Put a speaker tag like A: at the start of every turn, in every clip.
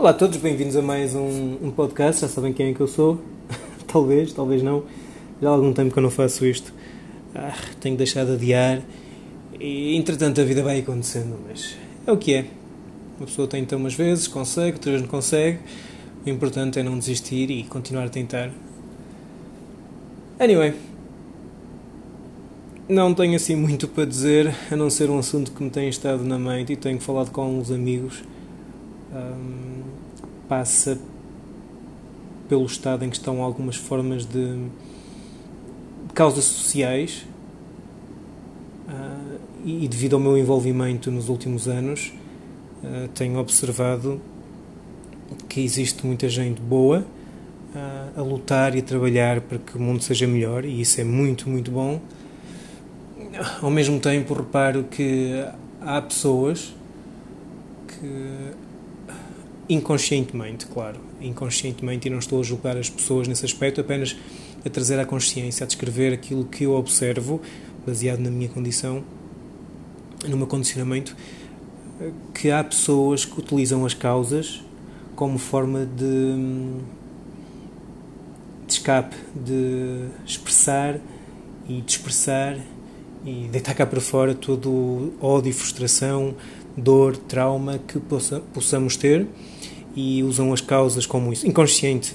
A: Olá a todos, bem-vindos a mais um, um, podcast. Já sabem quem é que eu sou? talvez, talvez não. Já há algum tempo que eu não faço isto. Ah, tenho deixado de adiar e entretanto a vida vai acontecendo, mas é o que é. Uma pessoa tenta umas vezes, consegue, outras não consegue. O importante é não desistir e continuar a tentar. Anyway, não tenho assim muito para dizer, a não ser um assunto que me tem estado na mente e tenho falado com uns amigos. Um, passa pelo estado em que estão algumas formas de, causas sociais uh, e devido ao meu envolvimento nos últimos anos uh, tenho observado que existe muita gente boa uh, a lutar e a trabalhar para que o mundo seja melhor e isso é muito, muito bom. Ao mesmo tempo reparo que há pessoas que inconscientemente, claro, inconscientemente, e não estou a julgar as pessoas nesse aspecto, apenas a trazer à consciência, a descrever aquilo que eu observo, baseado na minha condição, no meu condicionamento, que há pessoas que utilizam as causas como forma de, de escape, de expressar e de expressar e deitar cá para fora todo o ódio, frustração, dor, trauma que possa, possamos ter e usam as causas como isso. Inconsciente.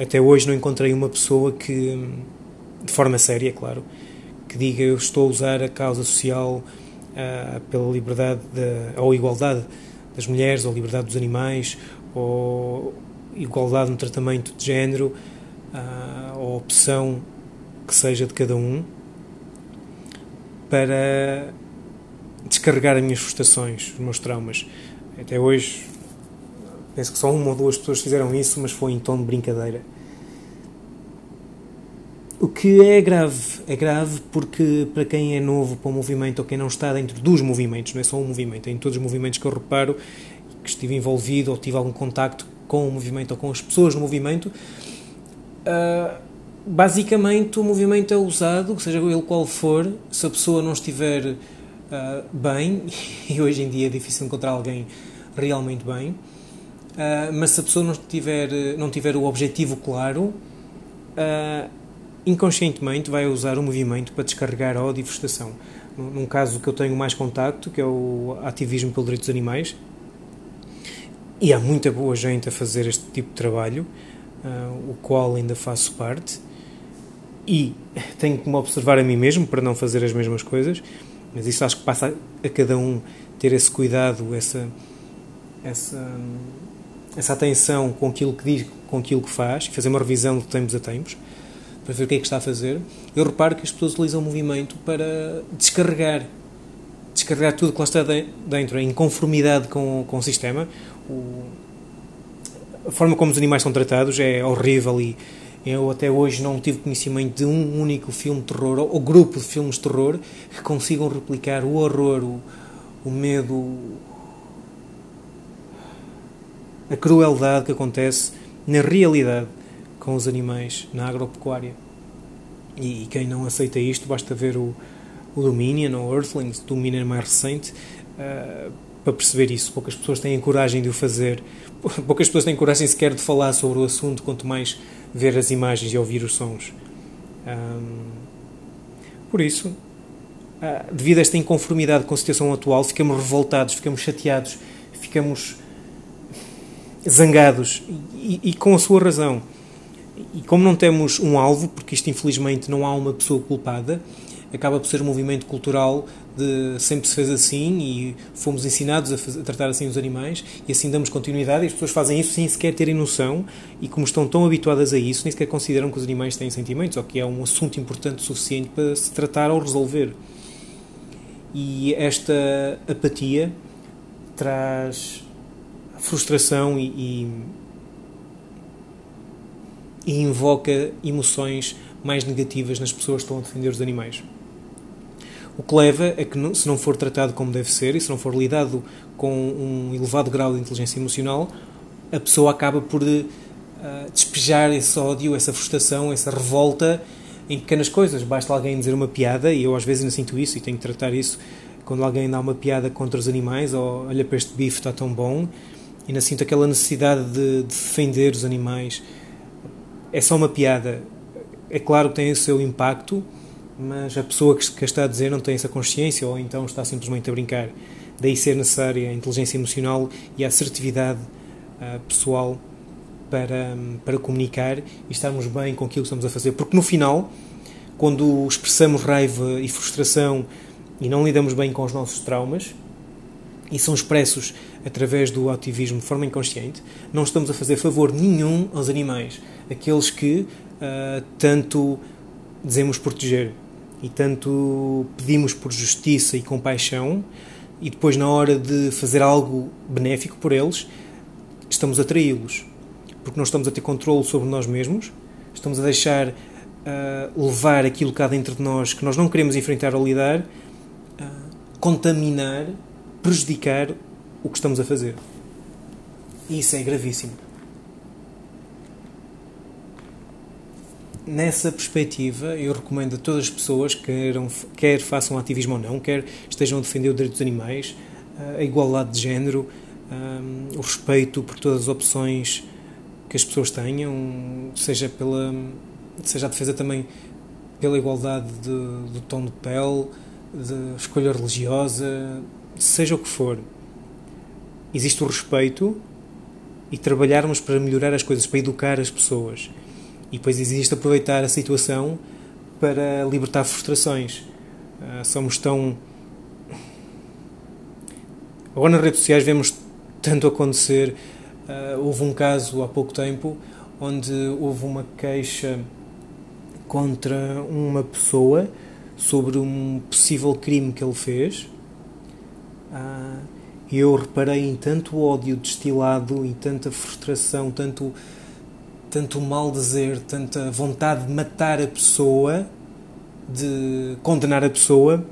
A: Até hoje não encontrei uma pessoa que, de forma séria, claro, que diga eu estou a usar a causa social uh, pela liberdade de, ou igualdade das mulheres, ou liberdade dos animais, ou igualdade no tratamento de género, uh, ou opção que seja de cada um, para descarregar as minhas frustrações, os meus traumas. Até hoje Penso que só uma ou duas pessoas fizeram isso, mas foi em tom de brincadeira. O que é grave. É grave porque, para quem é novo para o movimento ou quem não está dentro dos movimentos, não é só um movimento, é em todos os movimentos que eu reparo, que estive envolvido ou tive algum contacto com o movimento ou com as pessoas no movimento, uh, basicamente o movimento é usado, seja ele qual for, se a pessoa não estiver uh, bem, e hoje em dia é difícil encontrar alguém realmente bem, Uh, mas se a pessoa não tiver, não tiver o objetivo claro, uh, inconscientemente vai usar o movimento para descarregar ódio e frustração. Num caso que eu tenho mais contacto, que é o ativismo pelos direitos dos animais, e há muita boa gente a fazer este tipo de trabalho, uh, o qual ainda faço parte, e tenho que me observar a mim mesmo para não fazer as mesmas coisas, mas isso acho que passa a cada um ter esse cuidado, essa, essa essa atenção com aquilo que diz, com aquilo que faz, fazer uma revisão de tempos a tempos, para ver o que é que está a fazer, eu reparo que as pessoas utilizam o movimento para descarregar descarregar tudo que lá está dentro, em conformidade com, com o sistema. O, a forma como os animais são tratados é horrível e eu até hoje não tive conhecimento de um único filme de terror ou, ou grupo de filmes de terror que consigam replicar o horror, o, o medo, a crueldade que acontece na realidade com os animais na agropecuária. E, e quem não aceita isto, basta ver o, o Dominion ou Earthlings, Dominion mais recente, uh, para perceber isso. Poucas pessoas têm coragem de o fazer, poucas pessoas têm coragem sequer de falar sobre o assunto, quanto mais ver as imagens e ouvir os sons. Um, por isso, uh, devido a esta inconformidade com a situação atual, ficamos revoltados, ficamos chateados, ficamos zangados e, e, com a sua razão. E como não temos um alvo, porque isto infelizmente não há uma pessoa culpada, acaba por ser um movimento cultural de sempre se fez assim e fomos ensinados a, fazer, a, tratar assim os animais e assim damos continuidade e as pessoas fazem isso sem sequer terem noção e como estão tão habituadas a isso nem sequer consideram que os animais têm sentimentos ou que é um assunto importante o suficiente para se tratar ou resolver e esta apatia traz frustração e, e, e invoca emoções mais negativas nas pessoas que estão a defender os animais. O que leva a que, se não for tratado como deve ser e se não for lidado com um elevado grau de inteligência emocional, a pessoa acaba por uh, despejar esse ódio, essa frustração, essa revolta em pequenas coisas. Basta alguém dizer uma piada, e eu às vezes não sinto isso e tenho que tratar isso quando alguém dá uma piada contra os animais, ou olha para este bife, está tão bom, ainda sinto aquela necessidade de, de defender os animais. É só uma piada. É claro que tem o seu impacto, mas a pessoa que, que está a dizer não tem essa consciência ou então está simplesmente a brincar. Daí ser necessária a inteligência emocional e a assertividade uh, pessoal para, para comunicar e estarmos bem com aquilo que estamos a fazer. Porque no final, quando expressamos raiva e frustração e não lidamos bem com os nossos traumas, e são expressos através do ativismo de forma inconsciente, não estamos a fazer favor nenhum aos animais, aqueles que uh, tanto dizemos proteger e tanto pedimos por justiça e compaixão, e depois, na hora de fazer algo benéfico por eles, estamos a traí-los. Porque não estamos a ter controle sobre nós mesmos, estamos a deixar uh, levar aquilo que há dentro de nós que nós não queremos enfrentar ou lidar, uh, contaminar, prejudicar o que estamos a fazer. E isso é gravíssimo. nessa perspectiva, eu recomendo a todas as pessoas, queiram, quer façam ativismo ou não, quer estejam a defender o direito dos animais, a igualdade de género, o respeito por todas as opções que as pessoas tenham, seja, pela, seja a defesa também pela igualdade de, do tom de pele, de escolha religiosa, seja o que for. Existe o respeito e trabalharmos para melhorar as coisas, para educar as pessoas. E depois existe aproveitar a situação para libertar frustrações. Uh, somos tão. Agora nas redes sociais vemos tanto acontecer. Uh, houve um caso há pouco tempo onde houve uma queixa contra uma pessoa sobre um possível crime que ele fez. E eu reparei em tanto ódio destilado e tanta frustração, tanto tanto mal dizer, tanta vontade de matar a pessoa, de condenar a pessoa,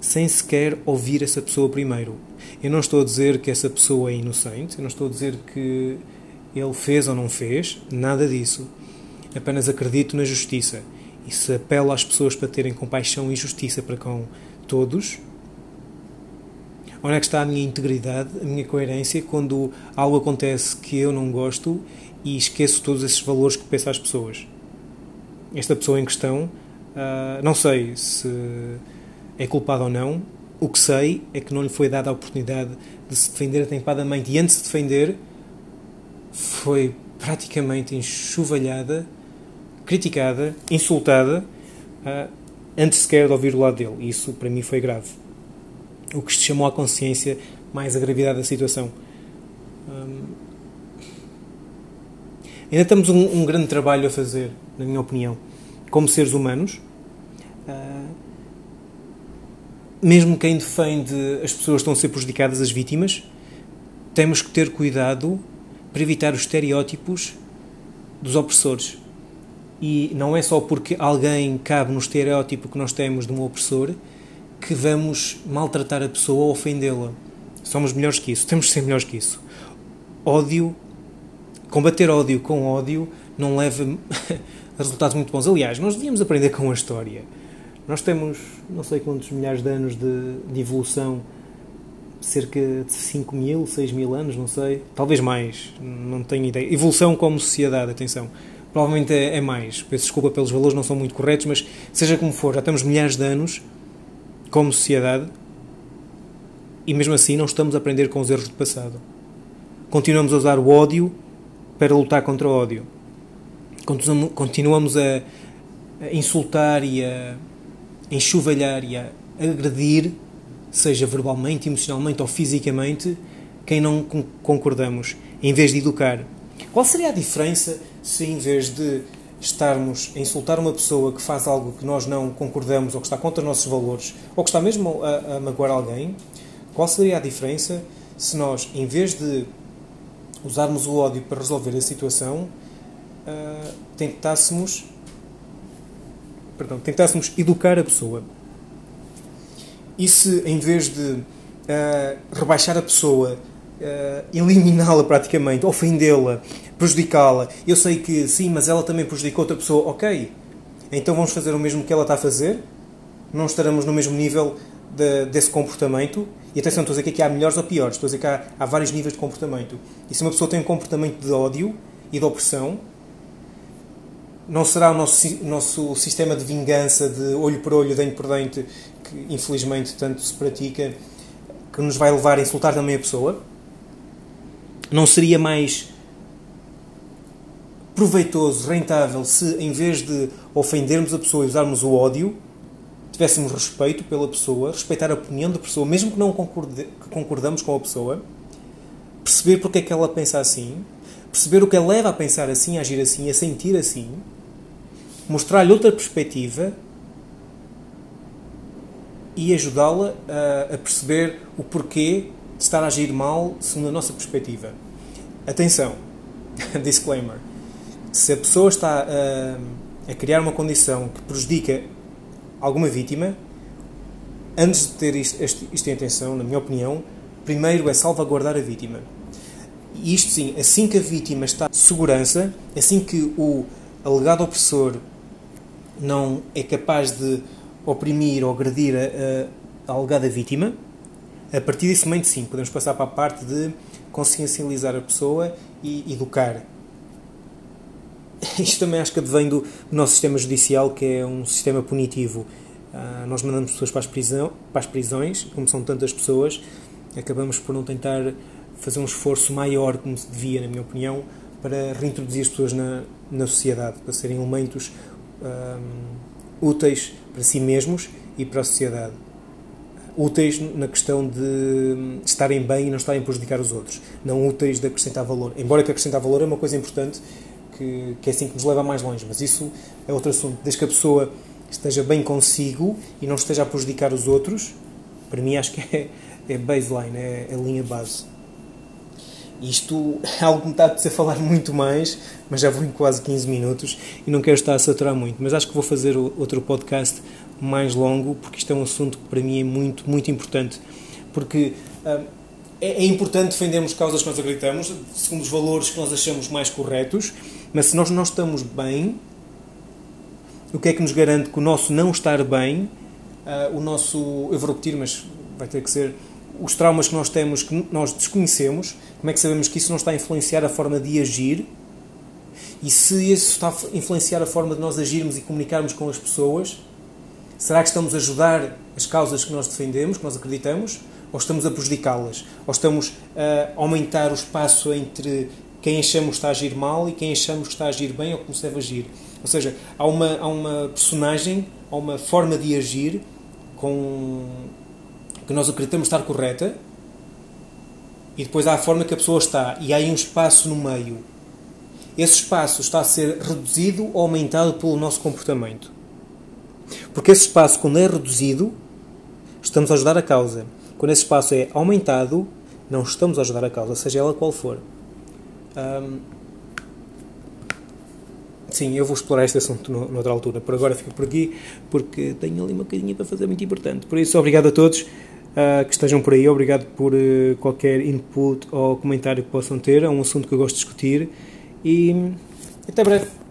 A: sem sequer ouvir essa pessoa primeiro. Eu não estou a dizer que essa pessoa é inocente, eu não estou a dizer que ele fez ou não fez, nada disso. Apenas acredito na justiça. E se apelo às pessoas para terem compaixão e justiça para com todos, onde é que está a minha integridade, a minha coerência quando algo acontece que eu não gosto e esqueço todos esses valores que penso às pessoas. Esta pessoa em questão, uh, não sei se é culpada ou não, o que sei é que não lhe foi dada a oportunidade de se defender atempadamente e antes de se defender foi praticamente enxovalhada, criticada, insultada, uh, antes sequer de ouvir o lado dele. Isso para mim foi grave. O que chamou à consciência mais a gravidade da situação. Um, Ainda temos um, um, grande trabalho a fazer, na minha opinião, como seres humanos. Uh, mesmo quem defende as pessoas estão a ser prejudicadas, as vítimas, temos que ter cuidado para evitar os estereótipos dos opressores. E não é só porque alguém cabe no estereótipo que nós temos de um opressor que vamos maltratar a pessoa ou ofendê-la. Somos melhores que isso, temos que ser melhores que isso. Ódio combater ódio com ódio não leva a resultados muito bons. Aliás, nós devíamos aprender com a história. Nós temos não sei quantos milhares de anos de, de evolução, cerca de 5 mil, 6 mil anos, não sei, talvez mais, não tenho ideia. Evolução como sociedade, atenção. Provavelmente é, é mais. Peço desculpa pelos valores, não são muito corretos, mas seja como for, já temos milhares de anos como sociedade e mesmo assim não estamos a aprender com os erros do passado. Continuamos a usar o ódio para lutar contra o ódio. Continuamos a, insultar e a enxovalhar e a agredir, seja verbalmente, emocionalmente ou fisicamente, quem não concordamos, em vez de educar. Qual seria a diferença se, em vez de estarmos a insultar uma pessoa que faz algo que nós não concordamos ou que está contra os nossos valores ou que está mesmo a, a magoar alguém, qual seria a diferença se nós, em vez de usarmos o ódio para resolver a situação, uh, tentássemos, perdão, tentássemos educar a pessoa. E se, em vez de uh, rebaixar a pessoa, uh, eliminá-la praticamente, ofendê-la, prejudicá-la, eu sei que sim, mas ela também prejudicou outra pessoa, ok, então vamos fazer o mesmo que ela está a fazer, não estaremos no mesmo nível de, desse comportamento E atenção, estou a dizer que há melhores ou piores, estou a dizer que há, há vários níveis de comportamento. E se uma pessoa tem um comportamento de ódio e de opressão, não será o nosso, nosso sistema de vingança, de olho por olho, dente por dente, que infelizmente tanto se pratica, que nos vai levar a insultar também a pessoa? Não seria mais proveitoso, rentável, se em vez de ofendermos a pessoa e usarmos o ódio, tivéssemos respeito pela pessoa, respeitar a opinião da pessoa, mesmo que não concorde, concordamos com a pessoa, perceber porque é que ela pensa assim, perceber o que a leva a pensar assim, a agir assim, a sentir assim, mostrar-lhe outra perspectiva e ajudá-la a, a, perceber o porquê de estar a agir mal segundo a nossa perspectiva. Atenção, disclaimer: se a pessoa está a, a criar uma condição que prejudica alguma vítima, antes de ter isto, isto em atenção, na minha opinião, primeiro é salvaguardar a vítima. E isto sim, assim que a vítima está segurança, assim que o alegado opressor não é capaz de oprimir ou agredir a, a alegada vítima, a partir desse momento, sim, podemos passar para a parte de consciencializar a pessoa e educar. Isto também acho que advém do nosso sistema judicial, que é um sistema punitivo. Uh, nós mandamos pessoas para as, prisão, para as prisões, como são tantas pessoas, acabamos por não tentar fazer um esforço maior, como se devia, na minha opinião, para reintroduzir as pessoas na, na sociedade, para serem elementos um, úteis para si mesmos e para a sociedade. Úteis na questão de estarem bem e não estarem a prejudicar os outros. Não úteis de acrescentar valor. Embora que acrescentar valor é uma coisa importante, que, que é assim que nos leva mais longe. Mas isso é outro assunto. Desde que a pessoa esteja bem consigo e não esteja a prejudicar os outros, para mim acho que é, é baseline, é, é linha base. Isto é algo que me está a ser falar muito mais, mas já vou em quase 15 minutos e não quero estar a saturar muito. Mas acho que vou fazer outro podcast mais longo, porque isto é um assunto que para mim é muito, muito importante. Porque uh, é, é, importante defendermos causas que nós acreditamos, segundo os valores que nós achamos mais corretos, mas se nós não estamos bem, o que é que nos garante que o nosso não estar bem, uh, o nosso. Eu vou repetir, mas vai ter que ser os traumas que nós temos, que nós desconhecemos, como é que sabemos que isso não está a influenciar a forma de agir? E se isso está a influenciar a forma de nós agirmos e comunicarmos com as pessoas, será que estamos a ajudar as causas que nós defendemos, que nós acreditamos, ou estamos a prejudicá-las? Ou estamos a aumentar o espaço entre quem achamos que está a agir mal e quem achamos que está a agir bem ou como se deve agir? Ou seja, há uma, há uma personagem, há uma forma de agir com que nós acreditamos estar correta, e depois há a forma que a pessoa está, e há aí um espaço no meio. Esse espaço está a ser reduzido ou aumentado pelo nosso comportamento. Porque esse espaço, quando é reduzido, estamos a ajudar a causa. Quando esse espaço é aumentado, não estamos a ajudar a causa, seja ela qual for. sim, eu vou explorar este assunto noutra altura. Por agora fico por aqui, porque tenho ali uma coisinha para fazer muito importante. Por isso, obrigado a todos uh, que estejam por aí. Obrigado por uh, qualquer input ou comentário que possam ter. É um assunto que eu gosto de discutir. E até breve.